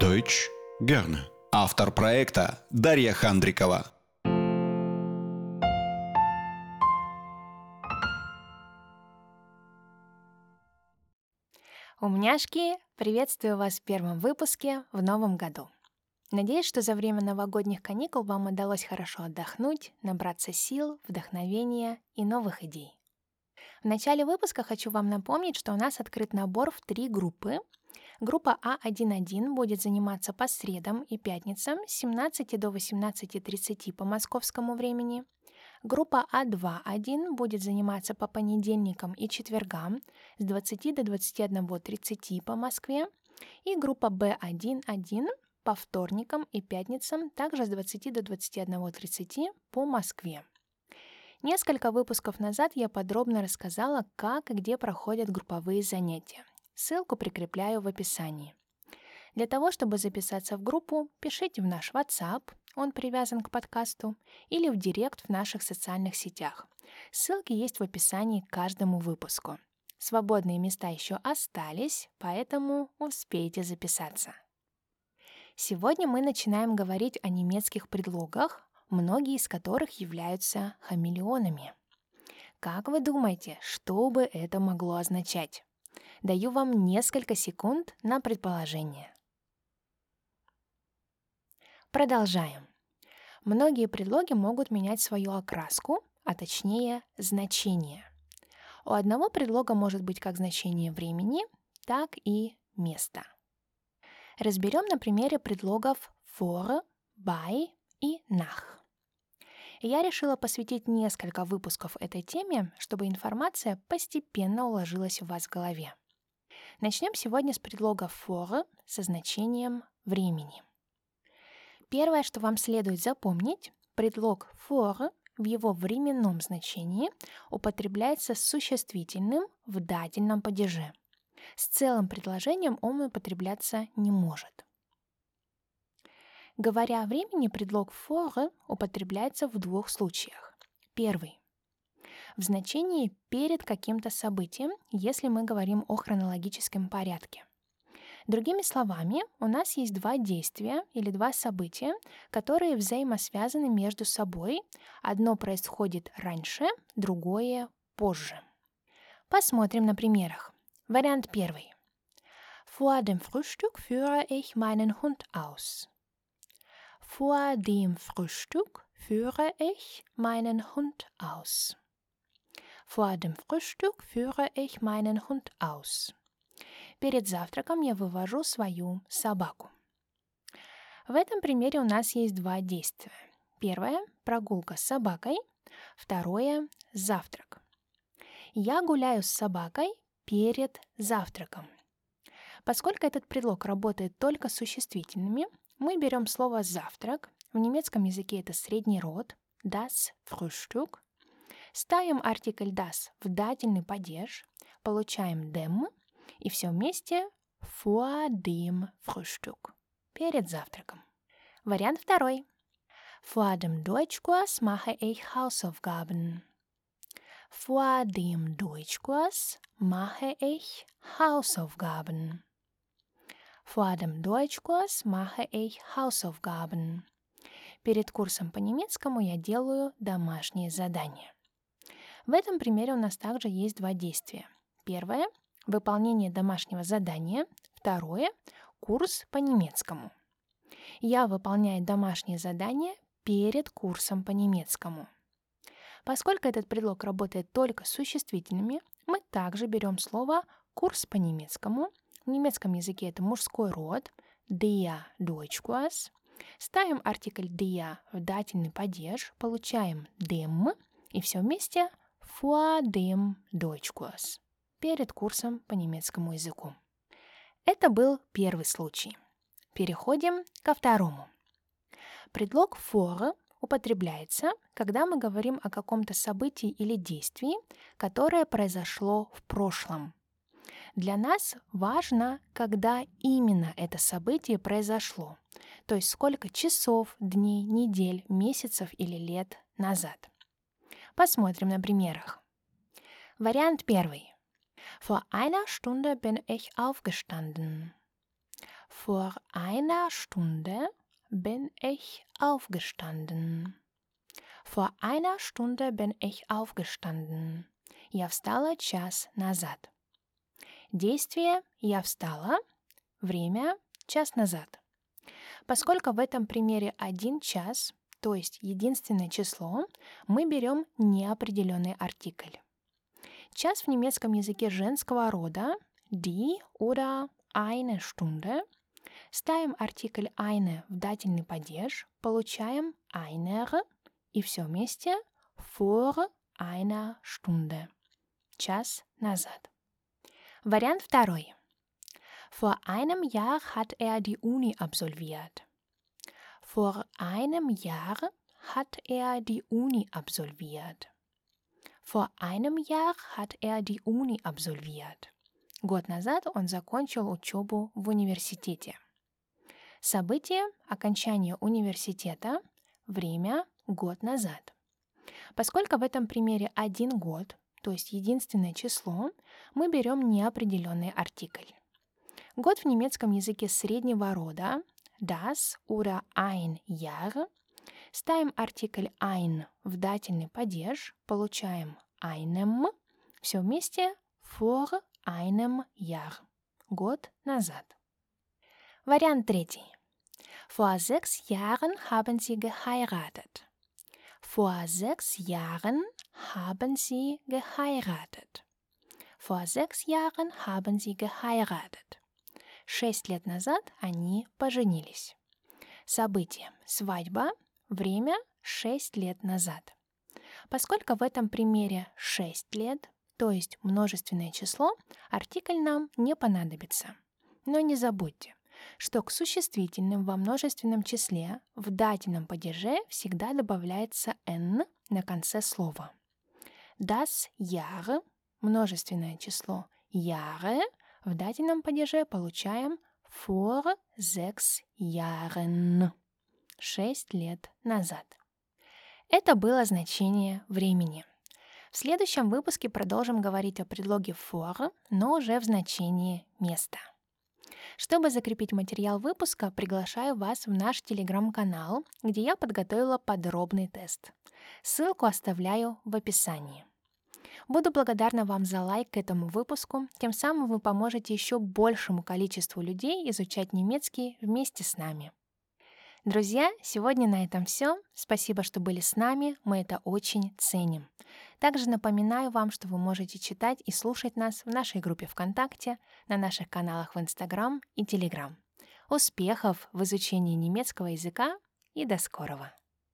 Deutsch gerne. Автор проекта Дарья Хандрикова. Умняшки, приветствую вас в первом выпуске в новом году. Надеюсь, что за время новогодних каникул вам удалось хорошо отдохнуть, набраться сил, вдохновения и новых идей. В начале выпуска хочу вам напомнить, что у нас открыт набор в три группы. Группа А1.1 будет заниматься по средам и пятницам с 17 до 18.30 по московскому времени. Группа А2.1 будет заниматься по понедельникам и четвергам с 20 до 21.30 по Москве. И группа Б1.1 по вторникам и пятницам также с 20 до 21.30 по Москве. Несколько выпусков назад я подробно рассказала, как и где проходят групповые занятия. Ссылку прикрепляю в описании. Для того, чтобы записаться в группу, пишите в наш WhatsApp, он привязан к подкасту, или в директ в наших социальных сетях. Ссылки есть в описании к каждому выпуску. Свободные места еще остались, поэтому успейте записаться. Сегодня мы начинаем говорить о немецких предлогах, многие из которых являются хамелеонами. Как вы думаете, что бы это могло означать? Даю вам несколько секунд на предположение. Продолжаем. Многие предлоги могут менять свою окраску, а точнее значение. У одного предлога может быть как значение времени, так и места. Разберем на примере предлогов for, by и nach. Я решила посвятить несколько выпусков этой теме, чтобы информация постепенно уложилась у вас в голове. Начнем сегодня с предлога for со значением времени. Первое, что вам следует запомнить, предлог for в его временном значении употребляется с существительным в дательном падеже – с целым предложением он употребляться не может. Говоря о времени, предлог «for» употребляется в двух случаях. Первый в значении перед каким-то событием, если мы говорим о хронологическом порядке. Другими словами, у нас есть два действия или два события, которые взаимосвязаны между собой. Одно происходит раньше, другое позже. Посмотрим на примерах. Вариант первый. Vor dem Frühstück führe ich meinen Hund aus. Vor dem Frühstück führe ich meinen Hund aus. Vor dem Frühstück führe ich meinen Hund aus. Перед завтраком я вывожу свою собаку. В этом примере у нас есть два действия. Первое – прогулка с собакой. Второе – завтрак. Я гуляю с собакой перед завтраком. Поскольку этот предлог работает только с существительными, мы берем слово «завтрак», в немецком языке это средний род, das Frühstück, ставим артикль das в дательный падеж, получаем dem, и все вместе vor dem Frühstück, перед завтраком. Вариант второй. Vor dem Deutschkurs mache ich Hausaufgaben. Vor dem Deutschkurs mache ich Hausaufgaben. Vor dem Deutschkurs mache ich Hausaufgaben. Перед курсом по немецкому я делаю домашние задания. В этом примере у нас также есть два действия. Первое – выполнение домашнего задания. Второе – курс по немецкому. Я выполняю домашнее задание перед курсом по немецкому – Поскольку этот предлог работает только с существительными, мы также берем слово «курс по немецкому». В немецком языке это мужской род «der Deutschkurs». Ставим артикль «der» в дательный падеж, получаем «dem» и все вместе «vor dem Deutschkurs» перед курсом по немецкому языку. Это был первый случай. Переходим ко второму. Предлог «for» употребляется, когда мы говорим о каком-то событии или действии, которое произошло в прошлом. Для нас важно, когда именно это событие произошло, то есть сколько часов, дней, недель, месяцев или лет назад. Посмотрим на примерах. Вариант первый. Vor einer Stunde bin ich aufgestanden. Vor einer Stunde bin ich aufgestanden. Vor einer Stunde bin ich aufgestanden. Я встала час назад. Действие «я встала», время «час назад». Поскольку в этом примере один час, то есть единственное число, мы берем неопределенный артикль. Час в немецком языке женского рода die oder eine Stunde. Ставим артикль eine в дательный падеж, получаем einer и все вместе vor einer Stunde. Час назад. Вариант второй. Vor einem Jahr hat er die Uni absolviert. Vor einem Jahr hat er die Uni absolviert. Vor einem Jahr hat er die Uni absolviert. Год назад он закончил учебу в университете. Событие – окончание университета, время – год назад. Поскольку в этом примере один год, то есть единственное число, мы берем неопределенный артикль. Год в немецком языке среднего рода das oder ein Jahr. Ставим артикль ein в дательный падеж, получаем einem. Все вместе vor einem Jahr. Год назад. Вариант третий. Vor sechs Jahren haben sie geheiratet. Vor sechs Jahren haben sie geheiratet. Vor sechs Jahren haben sie geheiratet. Шесть лет назад они поженились. Событие – свадьба, время – шесть лет назад. Поскольку в этом примере шесть лет, то есть множественное число, артикль нам не понадобится. Но не забудьте, что к существительным во множественном числе в дательном падеже всегда добавляется «n» на конце слова. Das Jahr, множественное число Jahre, в дательном падеже получаем vor sechs Jahren, шесть лет назад. Это было значение времени. В следующем выпуске продолжим говорить о предлоге for, но уже в значении места. Чтобы закрепить материал выпуска, приглашаю вас в наш телеграм-канал, где я подготовила подробный тест. Ссылку оставляю в описании. Буду благодарна вам за лайк к этому выпуску, тем самым вы поможете еще большему количеству людей изучать немецкий вместе с нами. Друзья, сегодня на этом все. Спасибо, что были с нами, мы это очень ценим. Также напоминаю вам, что вы можете читать и слушать нас в нашей группе ВКонтакте, на наших каналах в Инстаграм и Телеграм. Успехов в изучении немецкого языка и до скорого!